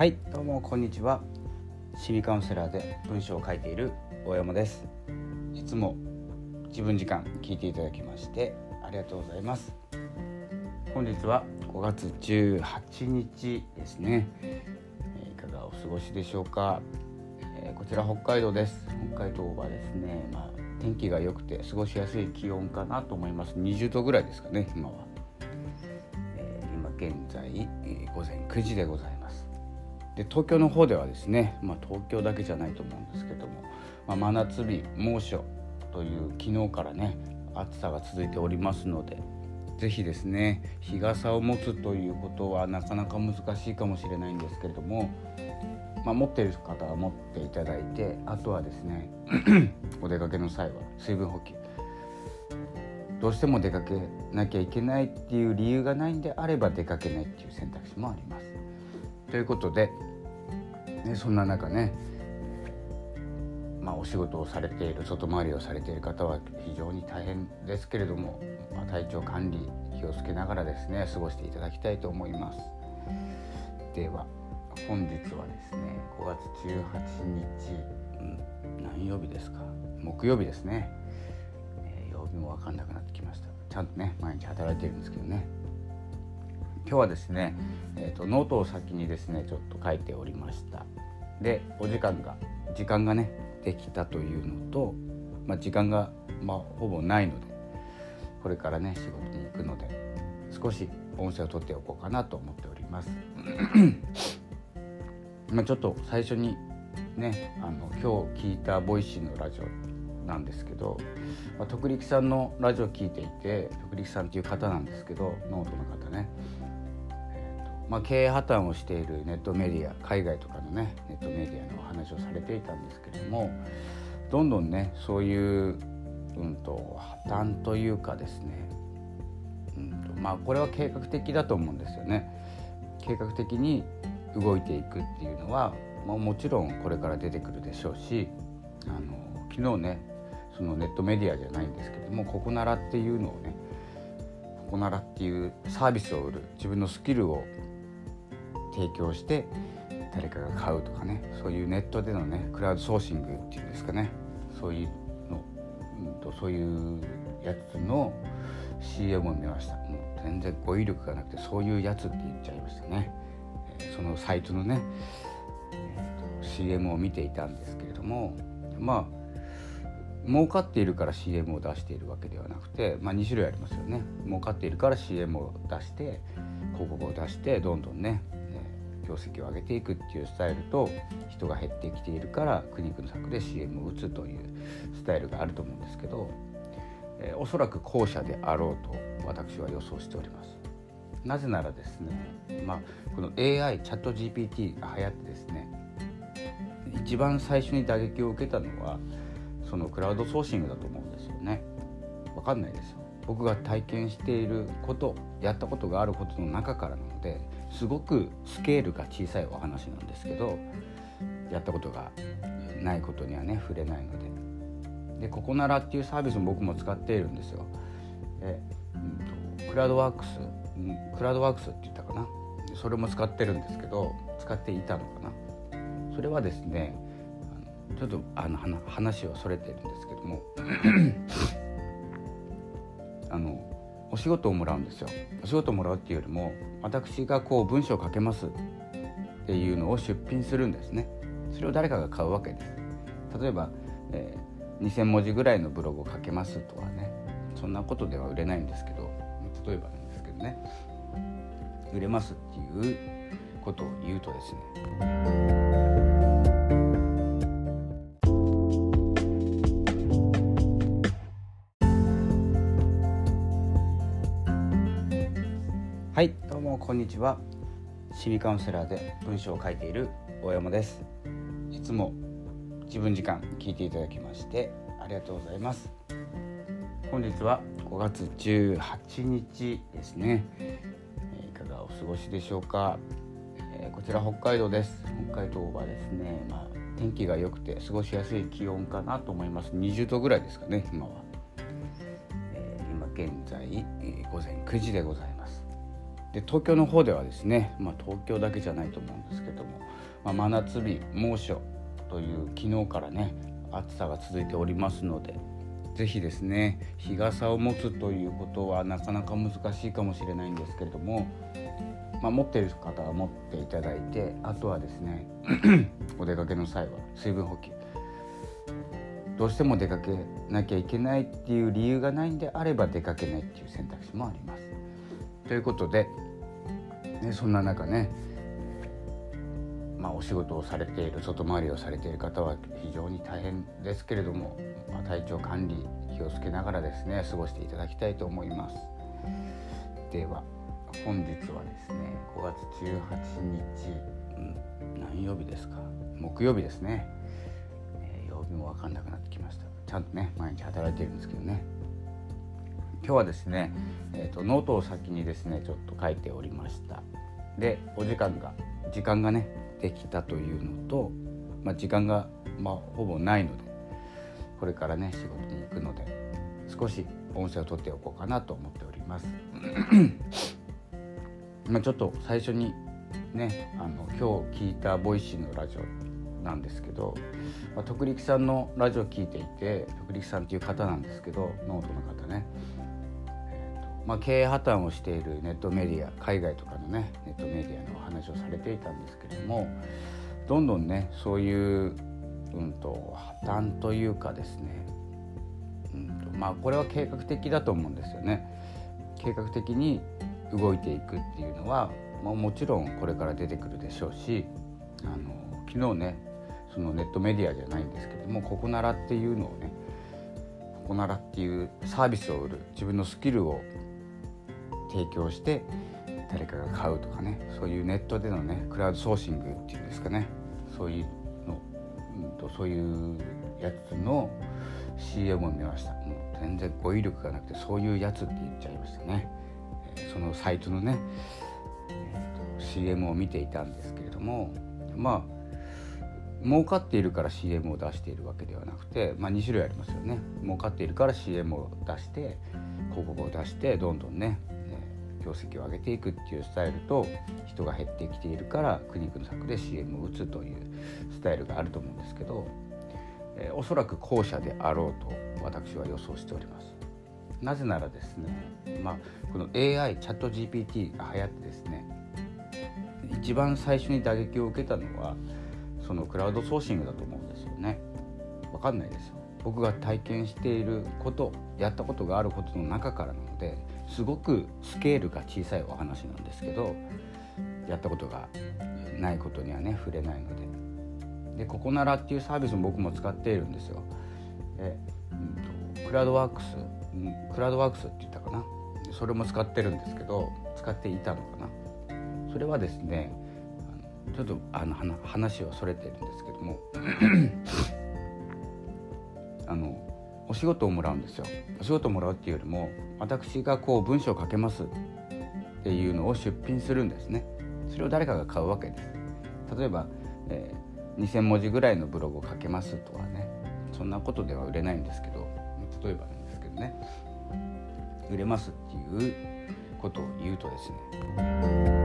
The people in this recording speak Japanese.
はいどうもこんにちは。心理カウンセラーで文章を書いている大山です。いつも自分時間聞いていただきましてありがとうございます。本日は5月18日ですね、いかがお過ごしでしょうか、えー、こちら北海道です。北海道はですねまあ天気が良くて過ごしやすい気温かなと思います。20度ぐらいですかね今は、えー、今現在、えー、午前9時でございます。で東京の方ではですね、まあ、東京だけじゃないと思うんですけども、まあ、真夏日猛暑という昨日からね暑さが続いておりますので是非ですね日傘を持つということはなかなか難しいかもしれないんですけれども、まあ、持っている方は持っていただいてあとはですね お出かけの際は水分補給どうしても出かけなきゃいけないっていう理由がないんであれば出かけないっていう選択肢もあります。ということで、ね、そんな中ね、まあ、お仕事をされている外回りをされている方は非常に大変ですけれども、まあ、体調管理気をつけながらですね過ごしていただきたいと思います。では本日はですね5月18日、うん、何曜日ですか？木曜日ですね、えー、曜日も分かんなくなってきました。ちゃんとね毎日働いてるんですけどね。今日はですね、えーと、ノートを先にですねちょっと書いておりました。でお時間が時間がねできたというのと、まあ、時間が、まあ、ほぼないのでこれからね仕事に行くので少し音声を取っておこうかなと思っております。まあちょっと最初にねあの今日聞いた Voicy のラジオなんですけど、まあ、徳力さんのラジオを聞いていて徳力さんっていう方なんですけどノートの方ねまあ、経営破綻をしているネットメディア海外とかのねネットメディアのお話をされていたんですけれどもどんどんねそういう、うんと、破綻というかですね、うんとまあ、これは計画的だと思うんですよね。計画的に動いていくっていうのは、まあ、もちろんこれから出てくるでしょうしあの昨日ねそのネットメディアじゃないんですけどもここならっていうのをねここならっていうサービスを売る自分のスキルを提供して誰かが買うとかねそういうネットでのねクラウドソーシングっていうんですかね。そういうの、うんと、そういうやつの CM を見ました。もう全然語彙力がなくてそういうやつって言っちゃいましたね、え、そのサイトのね、えーと、CM を見ていたんですけれどもまあ儲かっているから CM を出しているわけではなくて、まあ、2種類ありますよね。儲かっているから CM を出して広告を出してどんどんね業績を上げていくっていうスタイルと人が減ってきているから苦肉の策で CM を打つというスタイルがあると思うんですけど、えー、おそらく後者であろうと私は予想しております。なぜならですね、まあ、この AI チャット GPT が流行ってですね一番最初に打撃を受けたのはそのクラウドソーシングだと思うんですよね。わかんないですよ。僕が体験していることやったことがあることの中からなのですごくスケールが小さいお話なんですけどやったことがないことにはね触れないので。でここならっていうサービスも僕も使っているんですよ。でうんと、クラウドワークスクラウドワークスって言ったかな。それも使ってるんですけど使っていたのかな。それはですねちょっとあの話はそれてるんですけども。あのお仕事をもらうんですよ。お仕事をもらうっていうよりも私がこう文章を書けますっていうのを出品するんですね。それを誰かが買うわけです。例えば、えー、2000文字ぐらいのブログを書けますとかねそんなことでは売れないんですけど例えばなんですけどね。売れますっていうことを言うとですね。はいどうもこんにちは。心理カウンセラーで文章を書いている大山です。いつも自分時間聞いていただきましてありがとうございます。本日は5月18日ですね、いかがお過ごしでしょうか、えこちら北海道です。北海道はですねまあ天気が良くて過ごしやすい気温かなと思います。20度ぐらいですかね今は、えー、今現在、えー、午前9時でございます。で東京の方ではですね、まあ、東京だけじゃないと思うんですけども、まあ、真夏日猛暑という昨日からね暑さが続いておりますので是非ですね日傘を持つということはなかなか難しいかもしれないんですけれども、まあ、持っている方は持っていただいてあとはですね お出かけの際は水分補給どうしても出かけなきゃいけないっていう理由がないんであれば出かけないっていう選択肢もあります。ということで、ね、そんな中ね、まあ、お仕事をされている外回りをされている方は非常に大変ですけれども、まあ、体調管理気をつけながらですね過ごしていただきたいと思います。では本日はですね5月18日、うん、何曜日ですか？木曜日ですね、えー、曜日も分かんなくなってきました。ちゃんとね毎日働いてるんですけどね。今日はですね、えーと、ノートを先にですねちょっと書いておりました。でお時間が時間がねできたというのと、まあ、時間が、まあ、ほぼないのでこれからね仕事に行くので少し音声を取っておこうかなと思っております。まあちょっと最初にねあの今日聞いた Voicy のラジオなんですけど、まあ、徳力さんのラジオ聞いていて徳力さんっていう方なんですけどノートの方ねまあ、経営破綻をしているネットメディア海外とかのねネットメディアのお話をされていたんですけれどもどんどんねそういう、うんと、破綻というかですね、うんとまあ、これは計画的だと思うんですよね。計画的に動いていくっていうのは、まあ、もちろんこれから出てくるでしょうしあの昨日ねそのネットメディアじゃないんですけどもココナラっていうのをねココナラっていうサービスを売る自分のスキルを提供して誰かが買うとかねそういうネットでのねクラウドソーシングっていうんですかね。そういうの、うんと、そういうやつの CM を見ました。もう全然語彙力がなくてそういうやつって言っちゃいましたね、え、そのサイトのね、えー、CM を見ていたんですけれどもまあ儲かっているから CM を出しているわけではなくて、まあ、2種類ありますよね。儲かっているから CM を出して広告を出してどんどんね業績を上げていくっていうスタイルと人が減ってきているから苦肉の策で CM を打つというスタイルがあると思うんですけど、えー、おそらく後者であろうと私は予想しております。なぜならですね、まあ、この AI チャット GPT が流行ってですね一番最初に打撃を受けたのはそのクラウドソーシングだと思うんですよね。わかんないですよ。僕が体験していることやったことがあることの中からなのですごくスケールが小さいお話なんですけどやったことがないことにはね触れないので。でここならっていうサービスも僕も使っているんですよ。で、うんと、クラウドワークス、クラウドワークスって言ったかな。それも使ってるんですけど使っていたのかな。それはですねちょっとあの話はそれてるんですけども。あのお仕事をもらうんですよ。お仕事をもらうっていうよりも私がこう文章を書けますっていうのを出品するんですね。それを誰かが買うわけです。例えば、えー、2000文字ぐらいのブログを書けますとかねそんなことでは売れないんですけど例えばなんですけどね。売れますっていうことを言うとですね。